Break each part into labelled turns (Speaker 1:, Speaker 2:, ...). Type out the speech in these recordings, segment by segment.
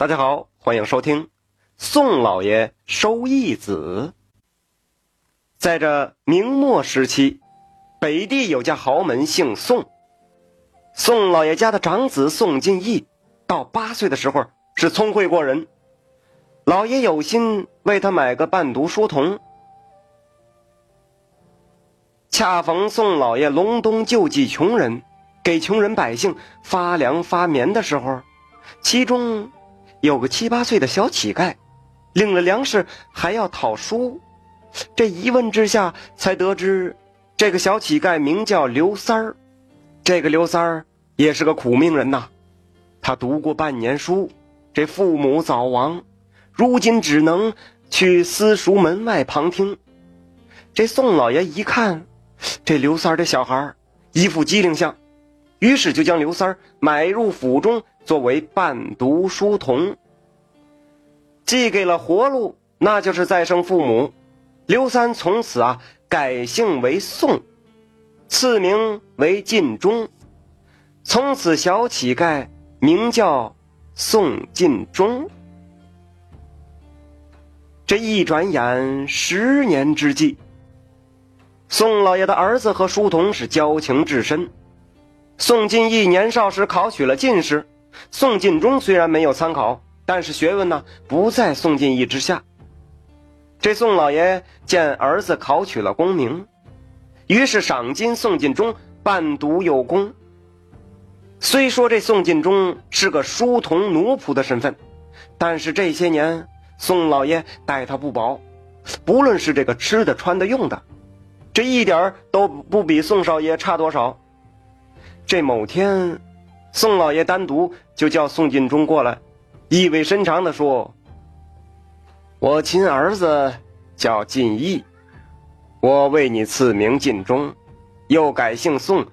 Speaker 1: 大家好，欢迎收听宋老爷收义子。在这明末时期，北地有家豪门姓宋，宋老爷家的长子宋进义到八岁的时候是聪慧过人，老爷有心为他买个伴读书童。恰逢宋老爷隆冬救济穷人，给穷人百姓发粮发棉的时候，其中。有个七八岁的小乞丐，领了粮食还要讨书。这一问之下，才得知这个小乞丐名叫刘三儿。这个刘三儿也是个苦命人呐。他读过半年书，这父母早亡，如今只能去私塾门外旁听。这宋老爷一看，这刘三儿这小孩一副机灵相，于是就将刘三儿买入府中。作为伴读书童，寄给了活路，那就是再生父母。刘三从此啊改姓为宋，赐名为晋忠。从此小乞丐名叫宋晋忠。这一转眼十年之际，宋老爷的儿子和书童是交情至深。宋进义年少时考取了进士。宋进忠虽然没有参考，但是学问呢不在宋进义之下。这宋老爷见儿子考取了功名，于是赏金宋进忠伴读有功。虽说这宋进忠是个书童奴仆的身份，但是这些年宋老爷待他不薄，不论是这个吃的、穿的、用的，这一点都不比宋少爷差多少。这某天。宋老爷单独就叫宋进忠过来，意味深长的说：“我亲儿子叫晋义，我为你赐名晋忠，又改姓宋。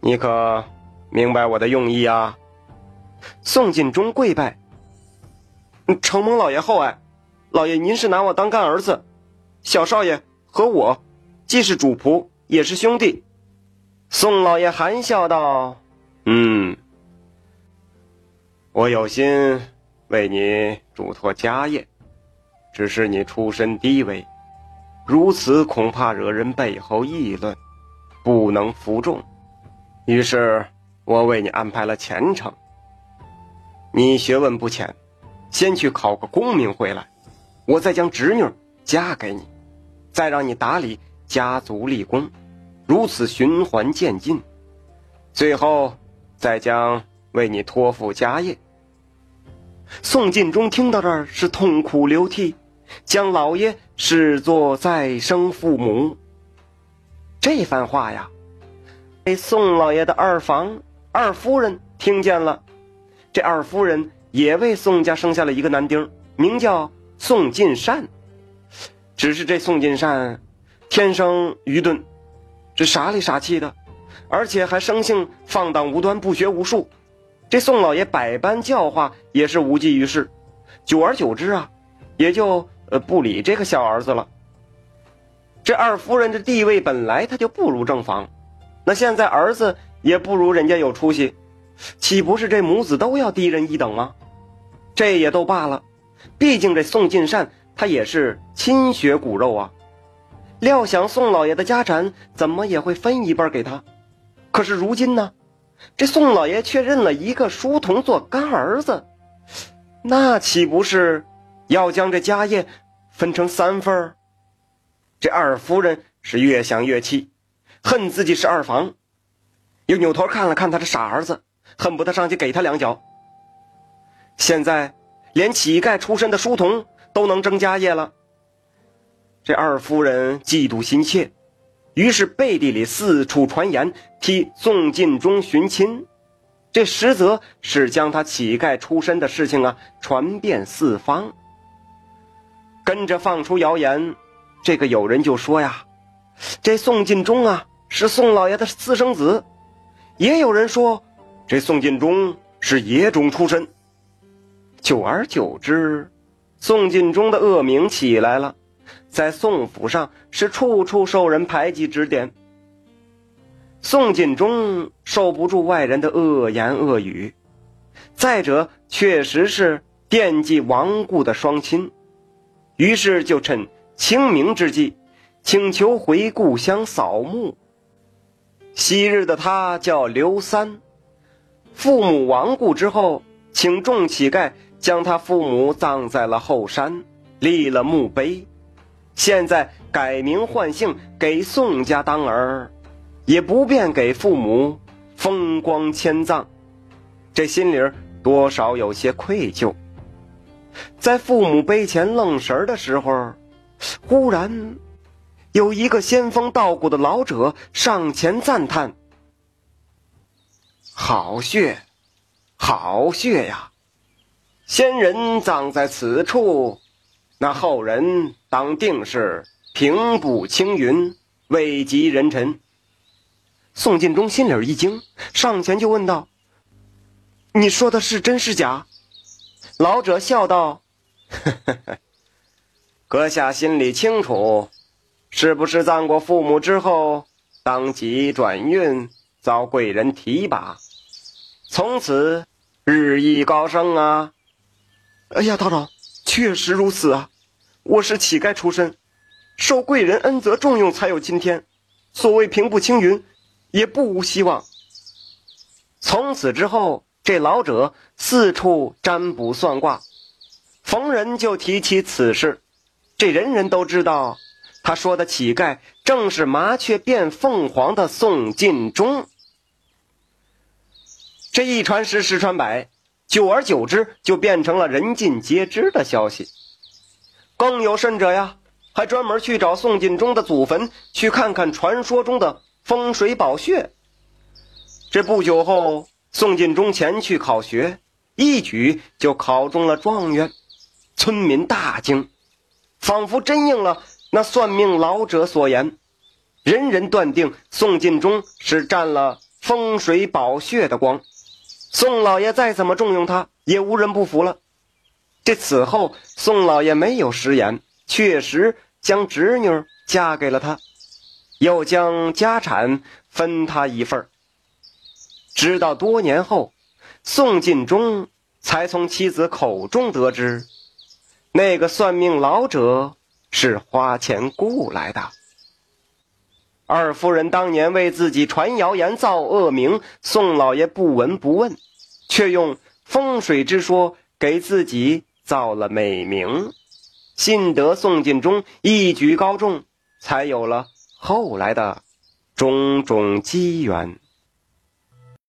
Speaker 1: 你可明白我的用意啊？”宋进忠跪拜：“承蒙老爷厚爱，老爷您是拿我当干儿子，小少爷和我既是主仆，也是兄弟。”宋老爷含笑道。嗯，我有心为你嘱托家业，只是你出身低微，如此恐怕惹人背后议论，不能服众。于是我为你安排了前程。你学问不浅，先去考个功名回来，我再将侄女嫁给你，再让你打理家族立功，如此循环渐进，最后。再将为你托付家业。宋晋忠听到这儿是痛哭流涕，将老爷视作再生父母。这番话呀，被宋老爷的二房二夫人听见了。这二夫人也为宋家生下了一个男丁，名叫宋晋善。只是这宋晋善天生愚钝，这傻里傻气的。而且还生性放荡无端，不学无术。这宋老爷百般教化，也是无济于事。久而久之啊，也就呃不理这个小儿子了。这二夫人的地位本来他就不如正房，那现在儿子也不如人家有出息，岂不是这母子都要低人一等吗？这也都罢了，毕竟这宋进善他也是亲血骨肉啊。料想宋老爷的家产怎么也会分一半给他。可是如今呢，这宋老爷却认了一个书童做干儿子，那岂不是要将这家业分成三份这二夫人是越想越气，恨自己是二房，又扭头看了看他的傻儿子，恨不得上去给他两脚。现在连乞丐出身的书童都能争家业了，这二夫人嫉妒心切。于是背地里四处传言，替宋晋忠寻亲，这实则是将他乞丐出身的事情啊传遍四方。跟着放出谣言，这个有人就说呀，这宋晋忠啊是宋老爷的私生子；也有人说，这宋晋忠是野种出身。久而久之，宋晋忠的恶名起来了。在宋府上是处处受人排挤指点。宋锦忠受不住外人的恶言恶语，再者确实是惦记亡故的双亲，于是就趁清明之际，请求回故乡扫墓。昔日的他叫刘三，父母亡故之后，请众乞丐将他父母葬在了后山，立了墓碑。现在改名换姓给宋家当儿，也不便给父母风光迁葬，这心里多少有些愧疚。在父母碑前愣神的时候，忽然有一个仙风道骨的老者上前赞叹：“好穴，好穴呀！仙人葬在此处。”那后人当定是平步青云，位极人臣。宋晋忠心里一惊，上前就问道：“你说的是真是假？”老者笑道：“ 阁下心里清楚，是不是葬过父母之后，当即转运，遭贵人提拔，从此日益高升啊？”
Speaker 2: 哎呀，道长，确实如此啊。我是乞丐出身，受贵人恩泽重用，才有今天。所谓平步青云，也不无希望。
Speaker 1: 从此之后，这老者四处占卜算卦，逢人就提起此事。这人人都知道，他说的乞丐正是麻雀变凤凰的宋晋忠。这一传十，十传百，久而久之，就变成了人尽皆知的消息。更有甚者呀，还专门去找宋进忠的祖坟，去看看传说中的风水宝穴。这不久后，宋进忠前去考学，一举就考中了状元，村民大惊，仿佛真应了那算命老者所言，人人断定宋进忠是占了风水宝穴的光。宋老爷再怎么重用他，也无人不服了。这此后，宋老爷没有食言，确实将侄女嫁给了他，又将家产分他一份直到多年后，宋进忠才从妻子口中得知，那个算命老者是花钱雇来的。二夫人当年为自己传谣言造恶名，宋老爷不闻不问，却用风水之说给自己。造了美名，幸得宋进忠一举高中，才有了后来的种种机缘。